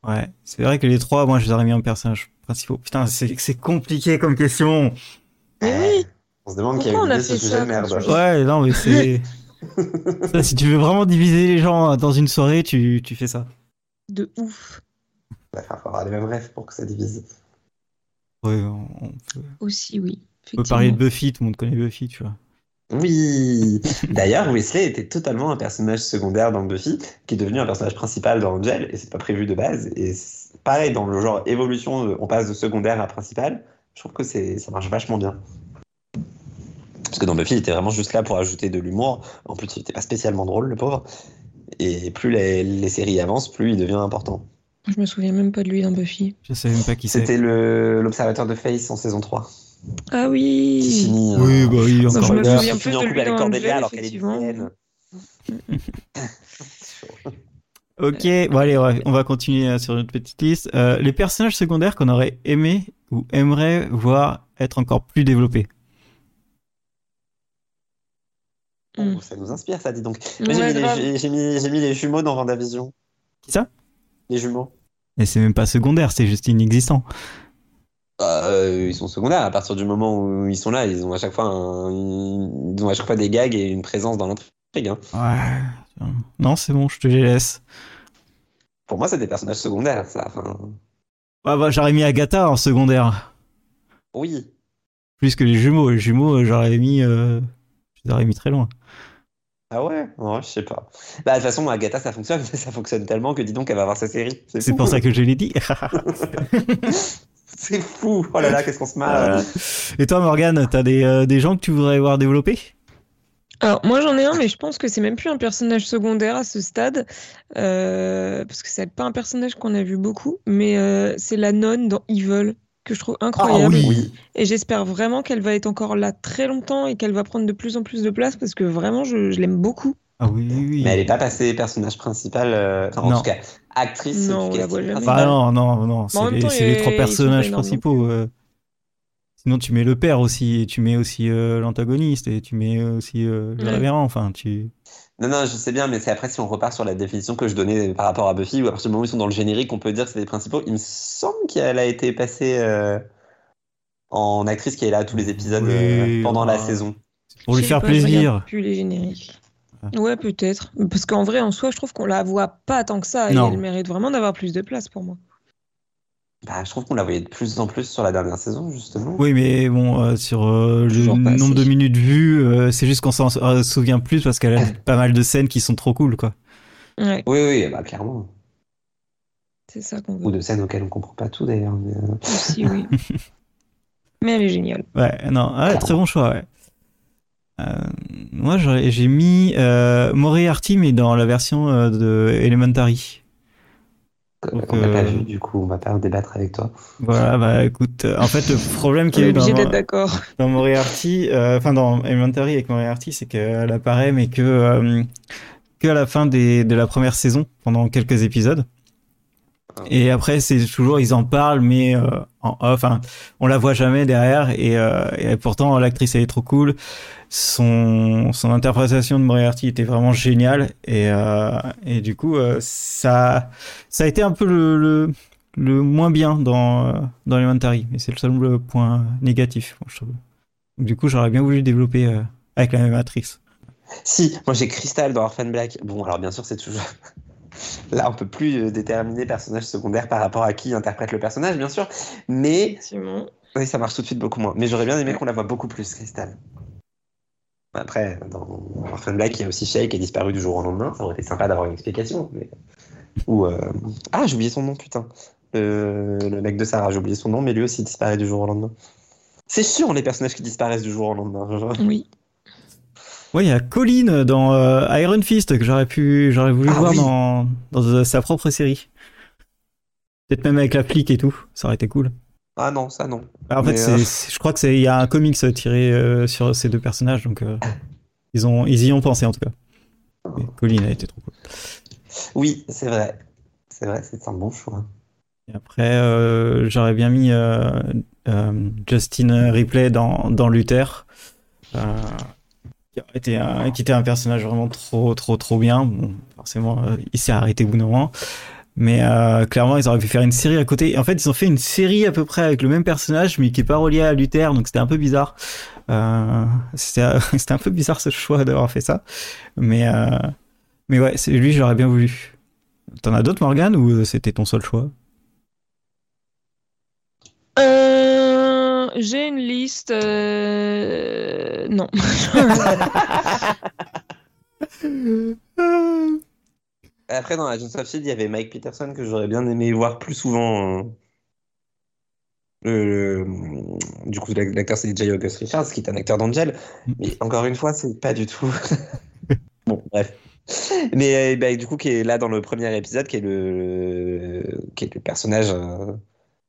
Ouais, c'est vrai que les trois, moi, je les aurais mis en personnages principaux. Putain, c'est compliqué comme question. Mais oui. On se demande qui a eu ce sujet de merde. Ouais, non, mais c'est. [LAUGHS] Ça, si tu veux vraiment diviser les gens dans une soirée, tu, tu fais ça. De ouf. Il va falloir avoir les mêmes rêves pour que ça divise. Ouais, on, on peut, Aussi, oui. on peut parler de Buffy, tout le monde connaît Buffy, tu vois. Oui D'ailleurs, Wesley était totalement un personnage secondaire dans Buffy, qui est devenu un personnage principal dans Angel, et c'est pas prévu de base. Et pareil, dans le genre évolution, on passe de secondaire à principal, je trouve que c'est, ça marche vachement bien. Parce que dans Buffy, il était vraiment juste là pour ajouter de l'humour. En plus, il était pas spécialement drôle, le pauvre. Et plus les, les séries avancent, plus il devient important. Je me souviens même pas de lui dans Buffy. Je sais même pas qui. C'était le, l'observateur de Face en saison 3, Ah qui oui. finit. euh, Oui, bah oui, je encore me une Qui fois. souviens plus de lui avec dans Cordelia Angel, alors qu'elle est lycéenne. [LAUGHS] Ok, bon allez, ouais, on va continuer euh, sur notre petite liste. Euh, les personnages secondaires qu'on aurait aimé ou aimerait voir être encore plus développés. Oh, ça nous inspire, ça, dis donc. Ouais, j'ai mis, grave. les- j'ai mis, j'ai mis les jumeaux dans Vendavision. Qui ça? Les jumeaux. Et c'est même pas secondaire, c'est juste inexistant. Euh, ils sont secondaires à partir du moment où ils sont là. Ils ont à chaque fois, un- ils ont à chaque fois des gags et une présence dans l'intrigue. hein. Ouais. Non, c'est bon, je te les laisse. Pour moi, c'est des personnages secondaires, ça. Enfin, Ah bah, j'aurais mis Agatha en secondaire. oui. Plus que les jumeaux. Les jumeaux, euh, j'aurais mis. Euh... Mis très loin. Ah ouais, ouais, je sais pas. Bah, de toute façon, Agatha, ça fonctionne, [LAUGHS] ça fonctionne tellement que dis donc, elle va avoir sa série. C'est pour ça que je l'ai dit. [LAUGHS] [LAUGHS] [LAUGHS] C'est fou. Oh là là, qu'est-ce qu'on se marre. Et toi, Morgane, t'as des, euh, des gens que tu voudrais voir développer? Alors, moi j'en ai un, mais je pense que c'est même plus un personnage secondaire à ce stade, euh, parce que c'est pas un personnage qu'on a vu beaucoup, mais euh, c'est la nonne dans Evil, que je trouve incroyable. Oui. Et j'espère vraiment qu'elle va être encore là très longtemps et qu'elle va prendre de plus en plus de place, parce que vraiment je, je l'aime beaucoup. Ah oui, oui, oui. Mais elle est pas passée personnage principal, euh, enfin, en Non. tout cas, actrice Non, du casting. Bah non, non, non, c'est les, temps, trois personnages principaux. euh. Sinon, tu mets le père aussi, et tu mets aussi euh, l'antagoniste, et tu mets aussi euh, le Ouais. révérend. Enfin, tu. Non, non, je sais bien, mais c'est après si on repart sur la définition que je donnais par rapport à Buffy, où à partir du moment où ils sont dans le générique, on peut dire que c'est les principaux. Il me semble qu'elle a été passée euh, en actrice qui est là à tous les épisodes Oui, euh, pendant la saison. Pour lui faire plaisir. Plus les génériques. Ouais, peut-être. Parce qu'en vrai, en soi, je trouve qu'on la voit pas tant que ça, et elle mérite vraiment d'avoir plus de place pour moi. Bah, je trouve qu'on la voyait de plus en plus sur la dernière saison, justement. Oui, mais bon, euh, sur euh, le nombre de minutes vues, euh, c'est juste qu'on s'en euh, souvient plus parce qu'elle a [LAUGHS] pas mal de scènes qui sont trop cool, quoi. Ouais, Oui, oui, bah, clairement. c'est ça qu'on Ou veut de scènes auxquelles on comprend pas tout, d'ailleurs. mais, aussi, oui. [LAUGHS] Mais elle est géniale. Ouais, non, ah, très bon choix, ouais. Euh, moi, j'ai mis euh, Moriarty, mais dans la version euh, de Elementary. Donc, qu'on n'a pas vu, du coup, on va pas en débattre avec toi. Voilà, bah écoute, euh, en fait, le problème On qu'il y a est eu dans, obligé d'être d'accord. dans Moriarty, euh, enfin dans Elementary avec Moriarty, c'est qu'elle apparaît, mais que, euh, que à la fin des, de la première saison, pendant quelques épisodes. Et après, c'est toujours, ils en parlent, mais euh, en off, hein, on la voit jamais derrière. Et, euh, et pourtant, l'actrice, elle est trop cool. Son, son interprétation de Moriarty était vraiment géniale. Et, euh, et du coup, euh, ça, ça a été un peu le, le, moins bien dans, dans Elementary. Mais c'est le seul point négatif. Du coup, j'aurais bien voulu développer avec la même actrice. Si, moi j'ai Crystal dans Orphan Black. Bon, alors bien sûr, c'est toujours. Là, on peut plus euh, déterminer personnage secondaire par rapport à qui interprète le personnage, bien sûr. Mais oui, ça marche tout de suite beaucoup moins. Mais j'aurais bien aimé qu'on la voit beaucoup plus, Crystal. Après, dans Orphan Black, il y a aussi Shay qui est disparu du jour au lendemain. Ça aurait été sympa d'avoir une explication. Mais... Ou euh, ah, j'ai oublié son nom, putain. Le... le mec de Sarah, j'ai oublié son nom, mais lui aussi disparaît du jour au lendemain. C'est sûr, les personnages qui disparaissent du jour au lendemain. Oui. Ouais, il y a Colin dans euh, Iron Fist que j'aurais pu, j'aurais voulu Ah voir oui. dans, dans euh, sa propre série. Peut-être même avec la flic et tout, ça aurait été cool. Ah non, ça non. En fait, Mais, euh, je crois que c'est, il y a un comics tiré euh, sur ces deux personnages, donc ils ont, ils y ont pensé en tout cas. Mais Colin a été trop cool. Oui, c'est vrai. C'est vrai, c'est un bon choix. Et après, j'aurais bien mis Justin Ripley dans, dans Luther, qui, était un personnage vraiment trop, trop, trop bien. Bon, forcément, euh, il s'est arrêté au bout d'un moment. Mais euh, clairement, ils auraient pu faire une série à côté. En fait, ils ont fait une série à peu près avec le même personnage, mais qui est pas relié à Luther, donc c'était un peu bizarre. Euh, [LAUGHS] c'était, un peu bizarre ce choix d'avoir fait ça. Mais, mais ouais, c'est lui, j'aurais bien voulu. T'en as d'autres, Morgan, ou c'était ton seul choix? J'ai une liste. euh, Non. [LAUGHS] Après, dans Agents of Shield, il y avait Mike Peterson que j'aurais bien aimé voir plus souvent. euh, le- le- du coup, l'ac- l'acteur c'est J. August Richards, qui est un acteur d'Angel. Mais encore une fois, c'est pas du tout. [LAUGHS] bon, bref. Mais euh, bah, du coup, qui est là dans le premier épisode, qui est le, qui est le personnage euh,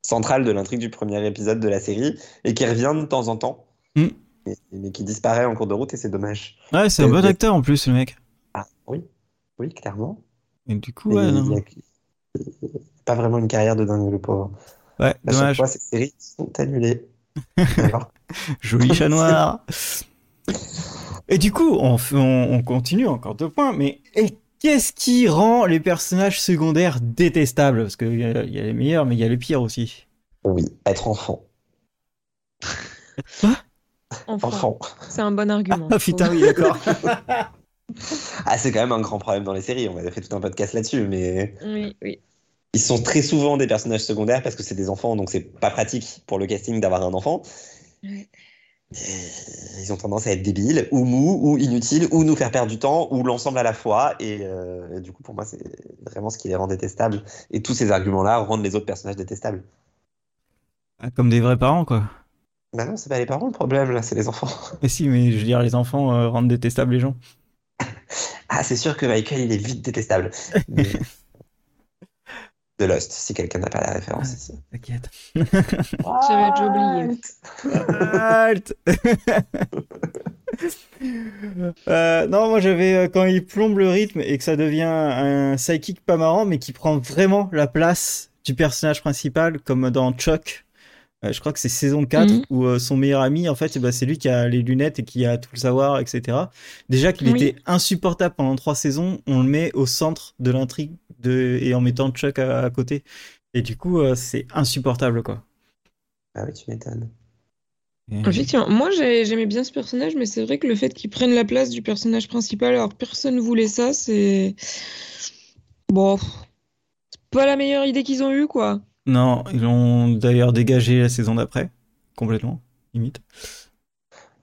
central de l'intrigue du premier épisode de la série, et qui revient de temps en temps, Mm. mais, mais qui disparaît en cours de route, et c'est dommage. Ouais, c'est un bon acteur en plus, le mec. Ah, oui, oui, clairement. Et du coup, ouais, non. a- pas vraiment une carrière de dingue, le pauvre. Ouais, À chaque dommage. fois, ces séries sont annulées. [LAUGHS] Joli chat noir. [LAUGHS] Et du coup, on, fait- on, on continue encore deux points, mais et qu'est-ce qui rend les personnages secondaires détestables? Parce qu'il y, a- il y a les meilleurs, mais il y a les pires aussi. Oui, être enfant. Enfin, Enfant. c'est un bon argument. Ah putain, oui, d'accord. [LAUGHS] Ah, c'est quand même un grand problème dans les séries. On avait fait tout un podcast là-dessus, mais Oui, oui. ils sont très souvent des personnages secondaires parce que c'est des enfants, donc c'est pas pratique pour le casting d'avoir un enfant. Ouais. Et Ils ont tendance à être débiles, ou mous, ou inutiles, ou nous faire perdre du temps, ou l'ensemble à la fois. Et, euh, et du coup, pour moi, c'est vraiment ce qui les rend détestables. Et tous ces arguments-là rendent les autres personnages détestables. Ah, Comme des vrais parents, quoi. Bah non, c'est pas les parents le problème, là, c'est les enfants. [LAUGHS] Mais si, mais je veux dire, les enfants euh, rendent détestables les gens. Ah, c'est sûr que Michael, il est vite détestable. [LAUGHS] De Lost, si quelqu'un n'a pas la référence ici. T'inquiète. [LAUGHS] J'avais déjà oublié. Halt [LAUGHS] Euh, non, moi j'avais euh, quand il plombe le rythme et que ça devient un psychic pas marrant, mais qui prend vraiment la place du personnage principal, comme dans Chuck. Euh, je crois que c'est saison 4 Mhm. où euh, son meilleur ami, en fait, eh ben, c'est lui qui a les lunettes et qui a tout le savoir, etc. Déjà qu'il Oui. était insupportable pendant trois saisons, on le met au centre de l'intrigue de... et en mettant Chuck à, à côté. Et du coup, euh, c'est insupportable, quoi. Ah oui, tu m'étonnes. Et- Effectivement, moi j'ai- j'aimais bien ce personnage, mais c'est vrai que le fait qu'il prenne la place du personnage principal alors que personne voulait ça, c'est. Bon. C'est pas la meilleure idée qu'ils ont eue, quoi. Non, ils l'ont d'ailleurs dégagé la saison d'après, complètement, limite.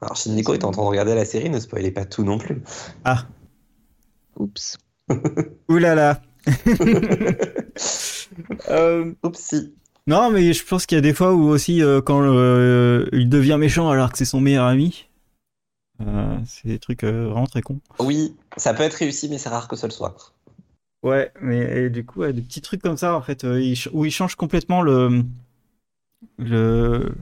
Alors, si Nico est en train de regarder la série, ne spoilez pas tout non plus. Ah, Oups. [LAUGHS] Ouh là là. Euh, non, mais je pense qu'il y a des fois où aussi, euh, quand euh, il devient méchant alors que c'est son meilleur ami, euh, c'est des trucs euh, vraiment très cons. Oui, ça peut être réussi, mais c'est rare que ce le soit. Ouais, mais et du coup, ouais, des petits trucs comme ça, en fait, euh, il où il change complètement le. le.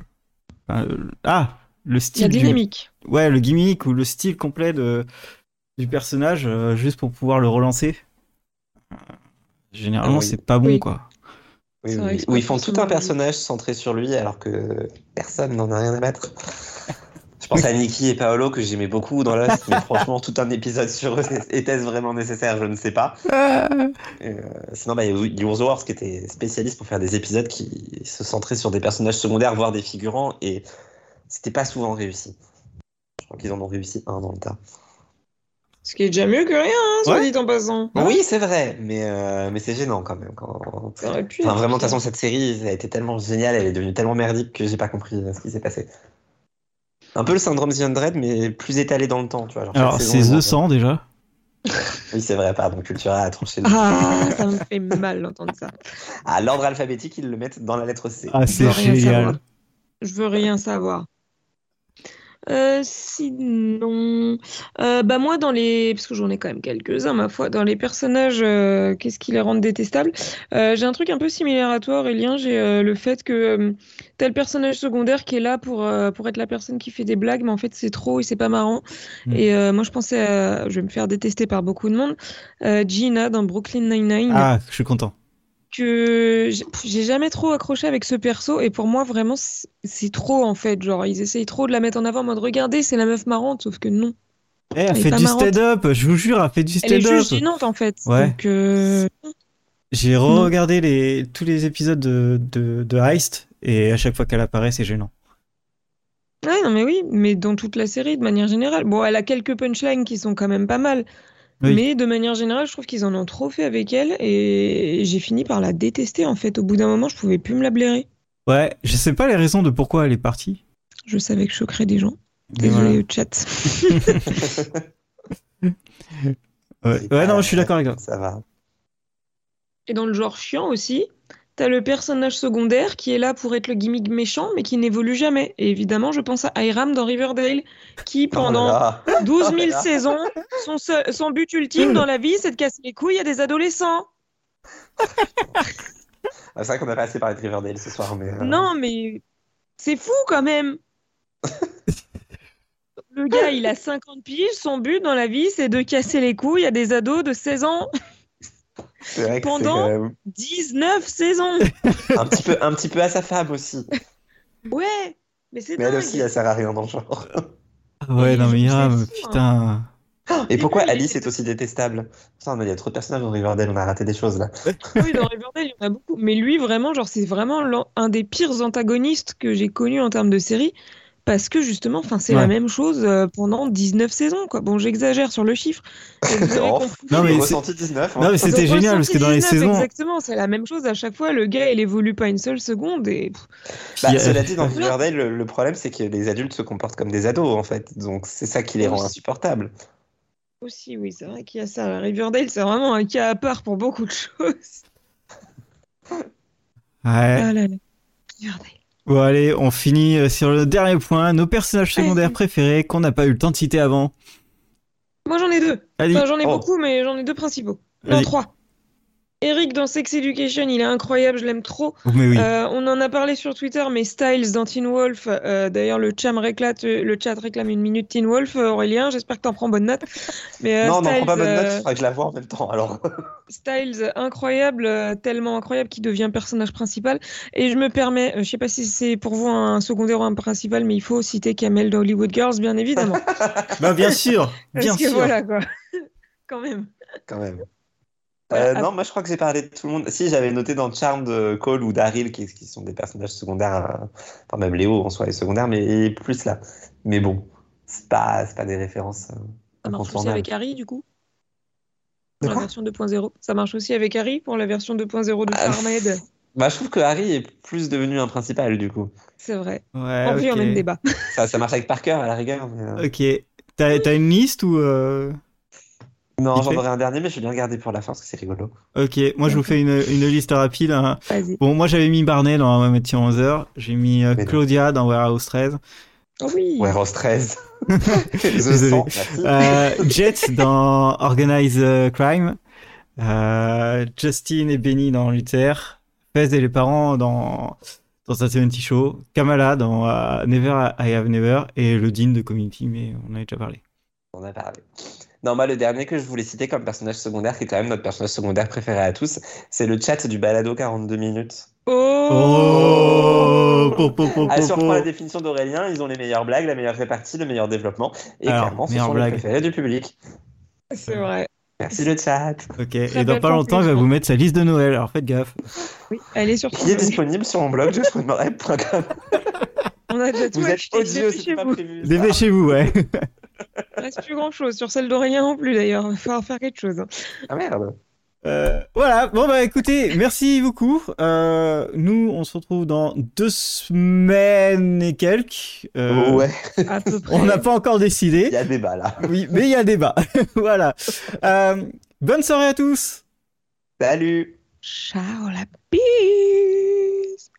enfin, le- ah, le La style du. dynamique. Ouais, le gimmick ou le style complet de, du personnage, euh, juste pour pouvoir le relancer. Euh, Généralement, oui. c'est pas bon, Oui. quoi. Oui, oui, Où ils font tout un personnage centré sur lui alors que personne n'en a rien à battre. Je pense à Nikki et Paolo que j'aimais beaucoup dans Lost, mais franchement, tout un épisode sur eux, était-ce vraiment nécessaire Je ne sais pas. [LAUGHS] Et, euh, sinon, bah, il y a Wars qui était spécialiste pour faire des épisodes qui se centraient sur des personnages secondaires, voire des figurants, et c'était pas souvent réussi. Je crois qu'ils en ont réussi un dans le tas. Ce qui est déjà mieux que rien, hein, soit Ouais. dit en passant. Oui, c'est vrai, mais, euh, mais c'est gênant quand même. Quand... Ça aurait pu Enfin, être vraiment, de toute façon, cette série, elle a été tellement géniale, elle est devenue tellement merdique que j'ai pas compris euh, ce qui s'est passé. Un peu le syndrome The Undread, mais plus étalé dans le temps, tu vois. genre Alors, c'est est The moins 100 déjà. bien. Oui, c'est vrai, pardon, Cultura a tranché. le- Ah, ça me fait mal d'entendre ça. À l'ordre alphabétique, ils le mettent dans la lettre C. Ah, c'est génial. savoir. Je veux rien savoir. Euh, sinon, euh, bah moi dans les, parce que j'en ai quand même quelques-uns ma foi, dans les personnages, euh, qu'est-ce qui les rend détestables? J'ai un truc un peu similaire à toi, Aurélien. J'ai le fait que le personnage secondaire qui est là pour pour être la personne qui fait des blagues, mais en fait c'est trop et c'est pas marrant. Mm. Et moi je pensais, à, je vais me faire détester par beaucoup de monde, Gina dans Brooklyn Nine-Nine Ah, je suis content. Que j'ai- jamais trop accroché avec ce perso et pour moi vraiment c'est trop en fait genre ils essayent trop de la mettre en avant en mode regardez c'est la meuf marrante sauf que non Eh, elle Elle fait du stand-up, je vous jure, elle fait du elle est juste stand-up. gênante en fait Ouais. donc euh, J'ai re-regardé les, tous les épisodes de, de, de Heist et à chaque fois qu'elle apparaît, c'est gênant. ouais non mais oui mais dans toute la série de manière générale bon elle a quelques punchlines qui sont quand même pas mal Oui. mais de manière générale je trouve qu'ils en ont trop fait avec elle et j'ai fini par la détester en fait au bout d'un moment je pouvais plus me la blairer Ouais, je sais pas les raisons de pourquoi elle est partie. je savais que je choquerais des gens désolé chat [LAUGHS] Ouais, C'est ouais non, je suis d'accord avec toi. Ça va. Et dans le genre chiant aussi, t'as le personnage secondaire qui est là pour être le gimmick méchant, mais qui n'évolue jamais. Et évidemment, je pense à Hiram dans Riverdale, qui pendant Oh là là. 12 000 Oh là là. saisons, son, seul- son but ultime dans la vie, c'est de casser les couilles à des adolescents. Ah, C'est vrai qu'on a pas assez parlé de Riverdale ce soir, mais. euh, Non, mais c'est fou quand même. [LAUGHS] Le gars, il a 50 piges, son but dans la vie, c'est de casser les couilles à des ados de 16 ans, vrai que c'est pendant- quand même 19 saisons. [LAUGHS] un petit peu, un petit peu à sa femme aussi. Ouais, mais c'est Mais elle aussi, elle sert à rien dans le genre. Ah ouais, Et non, mais putain. Et pourquoi lui, Alice est aussi détestable? Putain, mais il y a trop de personnages dans Riverdale, on a raté des choses là. [LAUGHS] Oui, dans Riverdale, il y en a beaucoup. Mais lui, vraiment, genre, c'est vraiment un des pires antagonistes que j'ai connu en termes de série. Parce que justement, enfin, c'est Ouais. la même chose euh, pendant 19 saisons, quoi. Bon, j'exagère sur le chiffre. mais vous [LAUGHS] avez compris. Non, mais ressenti 19. Non, moi. mais c'était génial parce que dans les 79, saisons. Exactement, c'est la même chose à chaque fois. Le gars, il évolue pas une seule seconde. Et Bah, Puis, euh, cela dit, dans [LAUGHS] Riverdale, le, le problème c'est que les adultes se comportent comme des ados en fait. Donc c'est ça qui les rend insupportables. aussi, oui, c'est vrai qu'il y a ça. Riverdale, c'est vraiment un cas à part pour beaucoup de [LAUGHS] choses. Ouais. Ah là là. Riverdale. Bon, allez, on finit euh, sur le dernier point. Nos personnages secondaires préférés qu'on n'a pas eu le temps de citer avant. Moi, j'en ai deux. Enfin, j'en ai Oh. beaucoup, mais j'en ai deux principaux. Non, trois. Eric dans Sex Education, il est incroyable, je l'aime trop. Mais oui. Euh, on en a parlé sur Twitter, mais Styles dans Teen Wolf, euh, d'ailleurs le chat, réclame, le chat réclame une minute Teen Wolf, euh, Aurélien, j'espère que t'en prends bonne note. Mais, euh, non, non, prends pas bonne note, euh, il faudra que je la vois en même temps. Alors, [LAUGHS] Styles, incroyable, euh, tellement incroyable qu'il devient personnage principal. Et je me permets, euh, je sais pas si c'est pour vous un secondaire ou un principal, mais il faut citer Kamel dans Hollywood Girls, bien évidemment. [LAUGHS] Bah, bien sûr. [LAUGHS] Parce Bien que sûr. voilà, quoi. Quand même. quand même. Euh, ah. non, moi je crois que j'ai parlé de tout le monde. Si, j'avais noté dans Charmed de Cole ou Daryl, qui, qui sont des personnages secondaires, euh, enfin même Léo en soi est secondaire, mais plus là. Mais bon, c'est pas, c'est pas des références euh, Ça marche aussi avec Harry, du coup? Pour la version 2.0. Ça marche aussi avec Harry pour la version 2.0 de Ah, Farmhead. [LAUGHS] Bah, je trouve que Harry est plus devenu un principal du coup. C'est vrai. Ouais, En plus, on a même débat. Ça, ça marche avec Parker à la rigueur. mais, euh, Ok. T'as t'as une liste ou. Non, j'en aurai un dernier, mais je vais bien le garder pour la fin parce que c'est rigolo. Ok, moi je vous fais une, une liste rapide. hein. Vas-y. Bon, moi j'avais mis Barney dans Met Your Mother. J'ai mis euh. Claudia dans Warehouse 13. Oh oui. Rose 13. The Désolé. 100, merci. Euh, Jet dans Organize Crime. Euh, Justin et Benny dans Luther. Fez et les parents dans, dans The 70 Show. Kamala dans euh, Never I Have Never. Et le Dean de Community, mais on en a déjà parlé. On a parlé. Non, moi, le dernier que je voulais citer comme personnage secondaire, qui est quand même notre personnage secondaire préféré à tous, c'est le chat du balado 42 minutes. Oh, Oh, po, po, po, Ah, po, si on po. reprend la définition d'Aurélien, ils ont les meilleures blagues, la meilleure répartie, le meilleur développement. Et Alors, clairement, ce sont blague. les préférés du public. C'est vrai. Merci le chat. Ok, et dans pas longtemps, il va vous mettre sa liste de Noël, alors faites gaffe. Oui, elle est sur Qui est disponible sur mon blog, joshua.com. On a déjà tout Vous êtes acheté. odieux, c'était pas prévu. ça. Dépêchez-vous, ouais. Il reste plus grand chose. Sur celle d'Aurélien non plus d'ailleurs. Il va falloir faire quelque chose. hein. Ah merde. Euh, voilà, bon bah écoutez, merci beaucoup. Euh, nous, on se retrouve dans deux semaines et quelques. Euh, ouais, À peu près. [LAUGHS] On n'a pas encore il décidé. y a débat là. Oui, mais il y a débat. [LAUGHS] voilà. Euh, bonne soirée à tous. Salut. Ciao la bise.